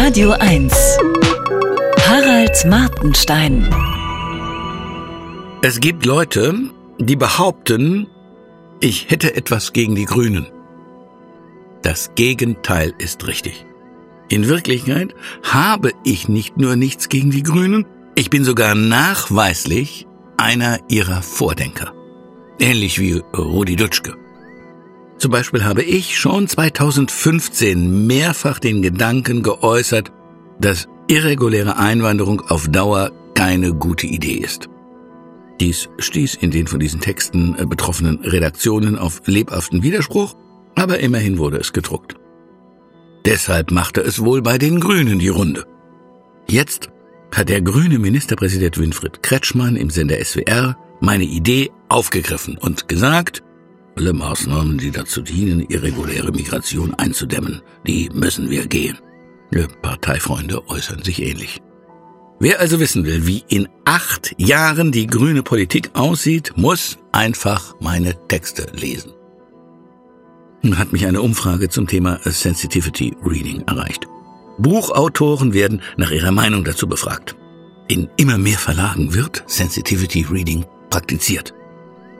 Radio 1. Harald Martenstein. Es gibt Leute, die behaupten, ich hätte etwas gegen die Grünen. Das Gegenteil ist richtig. In Wirklichkeit habe ich nicht nur nichts gegen die Grünen, ich bin sogar nachweislich einer ihrer Vordenker. Ähnlich wie Rudi Dutschke. Zum Beispiel habe ich schon 2015 mehrfach den Gedanken geäußert, dass irreguläre Einwanderung auf Dauer keine gute Idee ist. Dies stieß in den von diesen Texten äh, betroffenen Redaktionen auf lebhaften Widerspruch, aber immerhin wurde es gedruckt. Deshalb machte es wohl bei den Grünen die Runde. Jetzt hat der grüne Ministerpräsident Winfried Kretschmann im Sender SWR meine Idee aufgegriffen und gesagt, alle Maßnahmen, die dazu dienen, irreguläre Migration einzudämmen, die müssen wir gehen. Parteifreunde äußern sich ähnlich. Wer also wissen will, wie in acht Jahren die grüne Politik aussieht, muss einfach meine Texte lesen. Nun hat mich eine Umfrage zum Thema Sensitivity Reading erreicht. Buchautoren werden nach ihrer Meinung dazu befragt. In immer mehr Verlagen wird Sensitivity Reading praktiziert.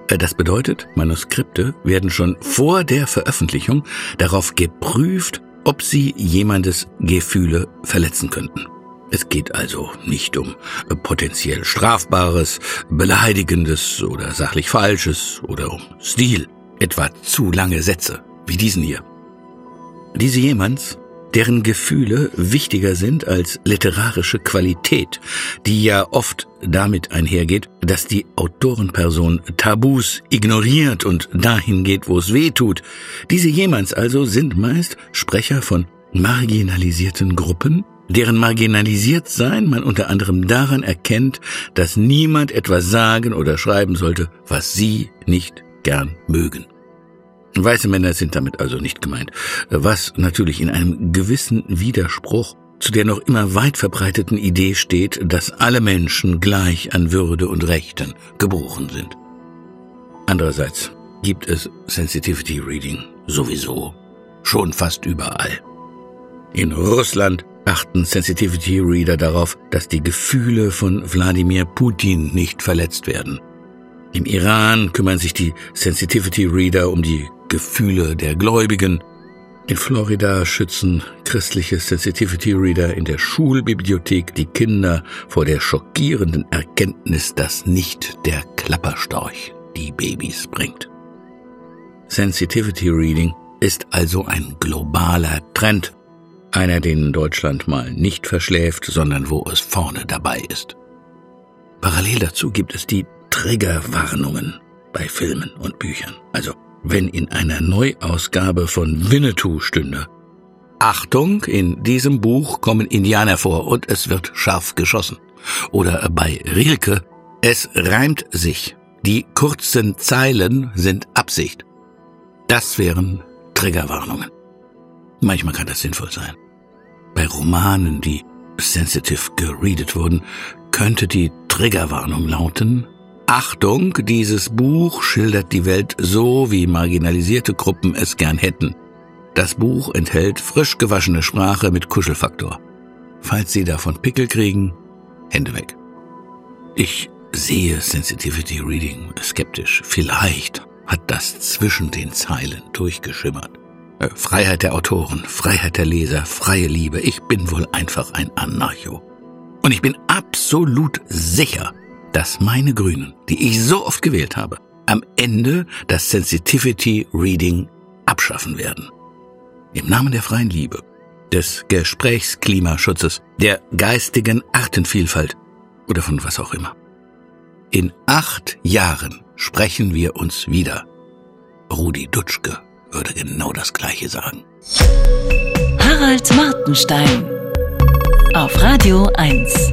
Äh, das bedeutet, Manuskripte werden schon vor der Veröffentlichung darauf geprüft, ob sie jemandes Gefühle verletzen könnten. Es geht also nicht um potenziell Strafbares, Beleidigendes oder sachlich Falsches oder um Stil, etwa zu lange Sätze wie diesen hier. Diese jemands deren Gefühle wichtiger sind als literarische Qualität, die ja oft damit einhergeht, dass die Autorenperson Tabus ignoriert und dahin geht, wo es weh tut. Diese jemands also sind meist Sprecher von marginalisierten Gruppen, deren marginalisiert sein man unter anderem daran erkennt, dass niemand etwas sagen oder schreiben sollte, was sie nicht gern mögen. Weiße Männer sind damit also nicht gemeint, was natürlich in einem gewissen Widerspruch zu der noch immer weit verbreiteten Idee steht, dass alle Menschen gleich an Würde und Rechten geboren sind. Andererseits gibt es Sensitivity Reading sowieso schon fast überall. In Russland achten Sensitivity Reader darauf, dass die Gefühle von Wladimir Putin nicht verletzt werden. Im Iran kümmern sich die Sensitivity Reader um die Gefühle der Gläubigen. In Florida schützen christliche Sensitivity Reader in der Schulbibliothek die Kinder vor der schockierenden Erkenntnis, dass nicht der Klapperstorch die Babys bringt. Sensitivity Reading ist also ein globaler Trend, einer, den Deutschland mal nicht verschläft, sondern wo es vorne dabei ist. Parallel dazu gibt es die Triggerwarnungen bei Filmen und Büchern. Also wenn in einer Neuausgabe von Winnetou stünde. Achtung, in diesem Buch kommen Indianer vor und es wird scharf geschossen. Oder bei Rilke, es reimt sich. Die kurzen Zeilen sind Absicht. Das wären Triggerwarnungen. Manchmal kann das sinnvoll sein. Bei Romanen, die sensitive geredet wurden, könnte die Triggerwarnung lauten, Achtung, dieses Buch schildert die Welt so, wie marginalisierte Gruppen es gern hätten. Das Buch enthält frisch gewaschene Sprache mit Kuschelfaktor. Falls Sie davon Pickel kriegen, Hände weg. Ich sehe Sensitivity Reading skeptisch. Vielleicht hat das zwischen den Zeilen durchgeschimmert. Äh, Freiheit der Autoren, Freiheit der Leser, freie Liebe. Ich bin wohl einfach ein Anarcho. Und ich bin absolut sicher, dass meine Grünen, die ich so oft gewählt habe, am Ende das Sensitivity Reading abschaffen werden. Im Namen der freien Liebe, des Gesprächsklimaschutzes, der geistigen Artenvielfalt oder von was auch immer. In acht Jahren sprechen wir uns wieder. Rudi Dutschke würde genau das Gleiche sagen. Harald Martenstein auf Radio 1.